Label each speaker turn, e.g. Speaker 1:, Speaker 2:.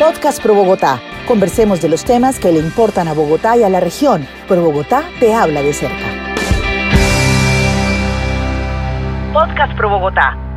Speaker 1: Podcast Pro Bogotá. Conversemos de los temas que le importan a Bogotá y a la región. Pro Bogotá te habla de cerca. Podcast Pro Bogotá